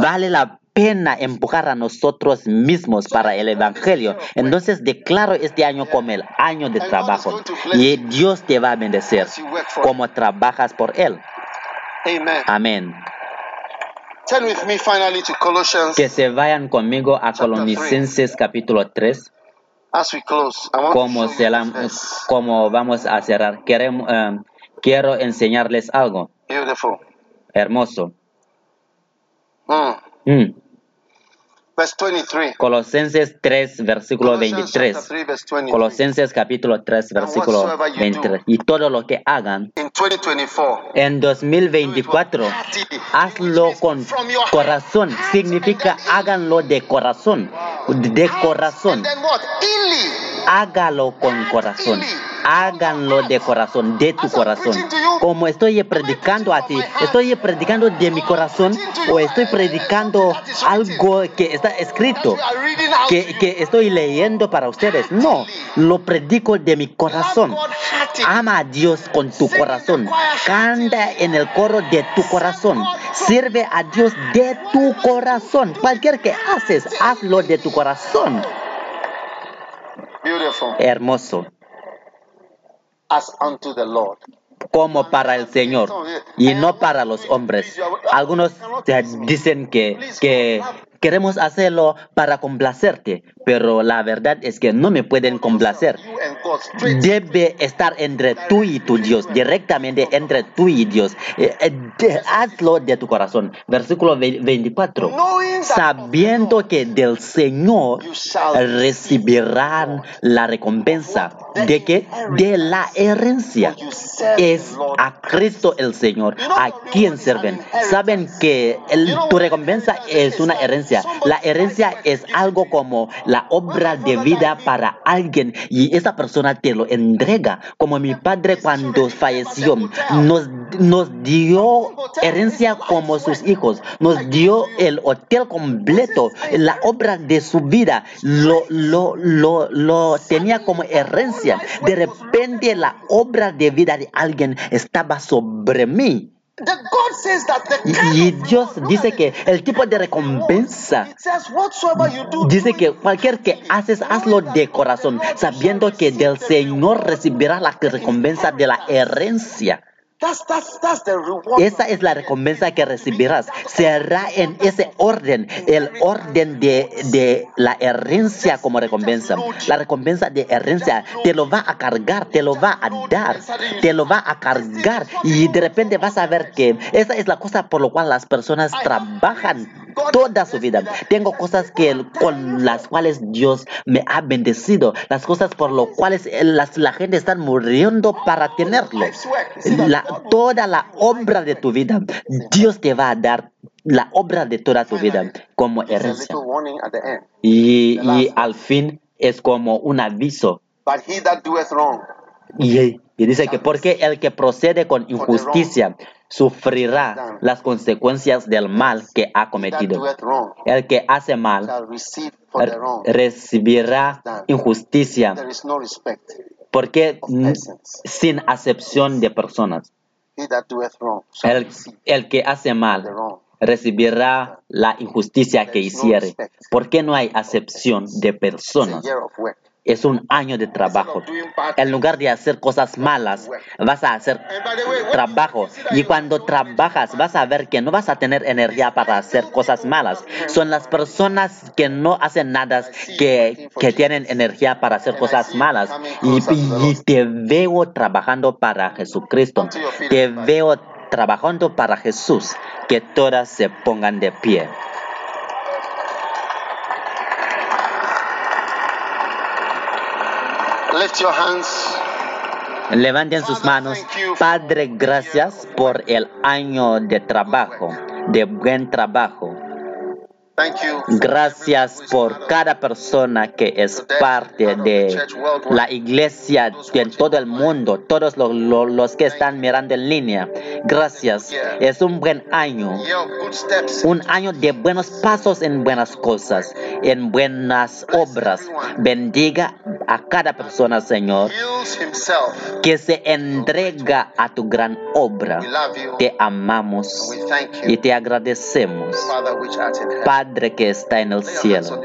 Vale la pena empujar a nosotros mismos para el Evangelio. Entonces declaro este año como el año de trabajo. Y Dios te va a bendecir como trabajas por Él. Amen. Amén. Que se vayan conmigo a Colonicenses capítulo 3. as we close. I want Como, se la- como vamos a cerrar. Queremos, eh, quiero enseñarles algo Beautiful. hermoso. Mm. Mm. Verse 23. Colosenses 3, versículo Colossians 23. chapter 3, verse 23. Colosenses capítulo 3, versículo 23. Y todo lo que hagan, In 2024. En 2024, hazlo con corazón. Significa háganlo de corazón. De corazón. And then what? Ili. Hágalo con corazón. Háganlo de corazón, de tu corazón. Como estoy predicando a ti, estoy predicando de mi corazón o estoy predicando algo que está escrito, que, que estoy leyendo para ustedes. No, lo predico de mi corazón. Ama a Dios con tu corazón. Canta en el coro de tu corazón. Sirve a Dios de tu corazón. Cualquier que haces, hazlo de tu corazón. Beautiful. Hermoso. As unto the Lord. como para el Señor y no para los hombres. Algunos dicen que, que queremos hacerlo para complacerte, pero la verdad es que no me pueden complacer. Debe estar entre tú y tu Dios, directamente entre tú y Dios. Eh, eh, de- hazlo de tu corazón. Versículo ve- 24. Knowing that Sabiendo que del Señor recibirán la recompensa de que de la herencia es a Cristo el Señor a quien sirven. Saben que el- tu recompensa es una herencia. La herencia es algo como la obra de vida para alguien y esa persona te lo entrega. Como mi padre cuando falleció nos, nos dio herencia como sus hijos. Nos dio el hotel completo, la obra de su vida. Lo, lo, lo, lo tenía como herencia. De repente la obra de vida de alguien estaba sobre mí. Y, Dios dice que el tipo de recompensa. Dice que cualquier que haces, hazlo de corazón, sabiendo que del Señor recibirá la recompensa de la herencia. Esa es la recompensa que recibirás. Será en ese orden, el orden de, de la herencia como recompensa. La recompensa de herencia te lo va a cargar, te lo va a dar, te lo va a cargar. Y de repente vas a ver que esa es la cosa por lo cual las personas trabajan toda su vida. Tengo cosas que con las cuales Dios me ha bendecido, las cosas por lo cuales las, la gente está muriendo para tenerlo. La- toda la obra de tu vida, Dios te va a dar la obra de toda tu vida como herencia. Y, y al fin es como un aviso. But he that doeth wrong Y, y dice que porque el que procede con injusticia sufrirá las consecuencias del mal que ha cometido. El que hace mal recibirá injusticia porque sin acepción de personas. El, que hace mal recibirá la injusticia que hiciere. ¿Por qué no hay acepción de personas? Es un año de trabajo. En lugar de hacer cosas malas, vas a hacer trabajo. Y cuando trabajas, vas a ver que no vas a tener energía para hacer cosas malas. Son las personas que no hacen nada que, que tienen energía para hacer cosas malas. Y, y te veo trabajando para Jesucristo. Te veo trabajando para Jesús. Que todas se pongan de pie. Levanten sus manos. Padre, gracias por el año de trabajo, de buen trabajo. Thank you. Gracias por cada persona que es parte de la iglesia en todo el mundo, todos lo- lo- los que están mirando en línea. Gracias. Es un buen año. Un año de buenos pasos en buenas cosas, en buenas obras. Bendiga a cada persona, Señor, que se entrega a tu gran obra. Te amamos y te agradecemos. Father Padre que está en el cielo,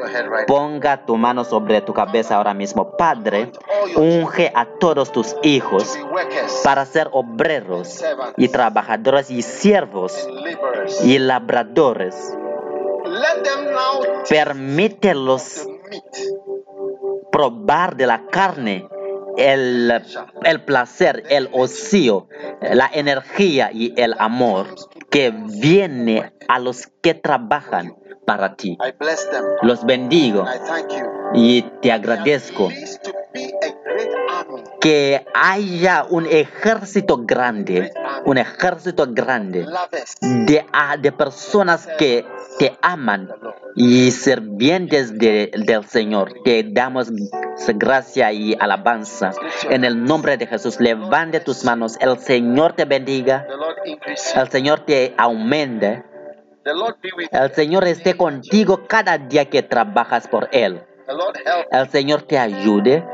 ponga tu mano sobre tu cabeza ahora mismo. Padre, unge a todos tus hijos para ser obreros y trabajadores y siervos y labradores. Permítelos probar de la carne el, el placer, el ocio, la energía y el amor que viene a los que trabajan para ti. Los bendigo y te agradezco que haya un ejército grande, un ejército grande de, ah, de personas que te aman y sirvientes de- del Señor. Te damos gracia y alabanza. En el nombre de Jesús, levante tus manos. El Señor te bendiga. El Señor te aumente. El Señor esté contigo cada día que trabajas por Él. El Señor te ayude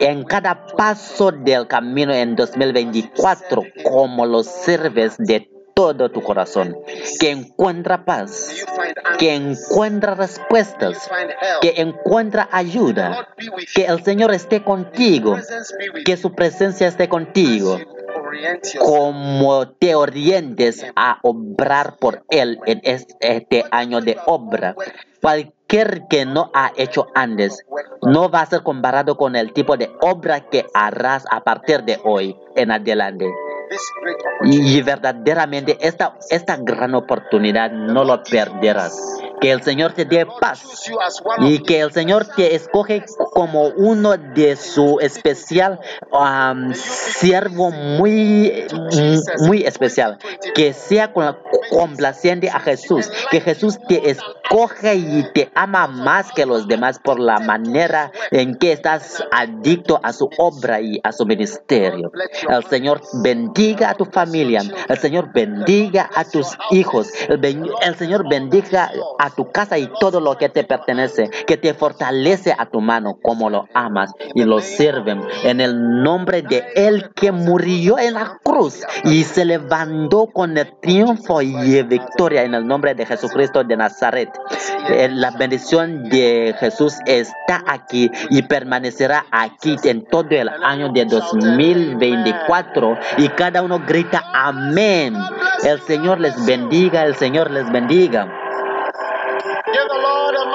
en cada paso del camino en 2024 como lo sirves de todo tu corazón. Que encuentra paz, que encuentra respuestas, que encuentra ayuda. Que el Señor esté contigo, que su presencia esté contigo. como te orientes a obrar por Él en es- este año de obra. Cualquier que no ha hecho antes no va a ser comparado con el tipo de obra que harás a partir de hoy en adelante. Y verdaderamente esta, esta gran oportunidad no lo perderás. Que el Señor te dé paz y que el Señor te escoge como uno de su especial um, siervo muy, muy especial. Que sea complaciente a Jesús. Que Jesús te escoge y te ama más que los demás por la manera en que estás adicto a su obra y a su ministerio. El Señor bendiga a tu familia. El Señor bendiga a tus hijos. El Señor bendiga a tu casa y todo lo que te pertenece. Que te fortalece a tu mano como lo amas y lo sirven. En el nombre de Él que murió en la cruz y se levantó con el triunfo y victoria en el nombre de Jesucristo de Nazaret. Eh, La bendición de Jesús está aquí y permanecerá aquí en todo el año de 2024 y cada uno grita amén. El Señor les bendiga, el Señor les bendiga.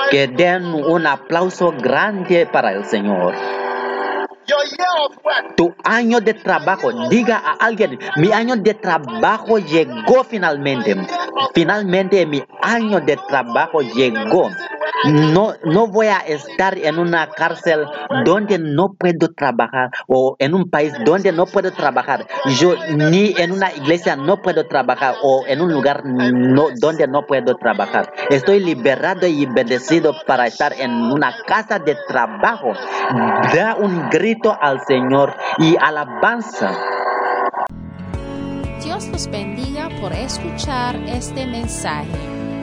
Que den un aplauso grande para el Señor. your year of work. Tu año de trabajo, diga a alguien, mi año de trabajo llegó finalmente. Finalmente mi año de trabajo llegó. No, no voy a estar en una cárcel donde no puedo trabajar o en un país donde no puedo trabajar. Yo ni en una iglesia no puedo trabajar o en un lugar no, donde no puedo trabajar. Estoy liberado y bendecido para estar en una casa de trabajo. Da un grito al Señor y alabanza. Dios los bendiga por escuchar este mensaje.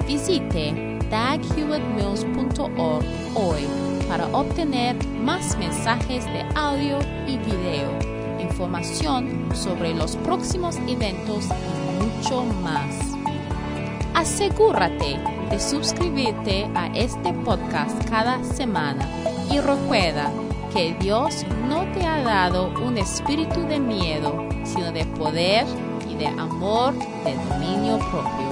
Visite daghewittmills.org hoy para obtener más mensajes de audio y video, información sobre los próximos eventos y mucho más. Asegúrate de suscribirte a este podcast cada semana y recuerda que Dios no te ha dado un espíritu de miedo, sino de poder y de amor, de dominio propio.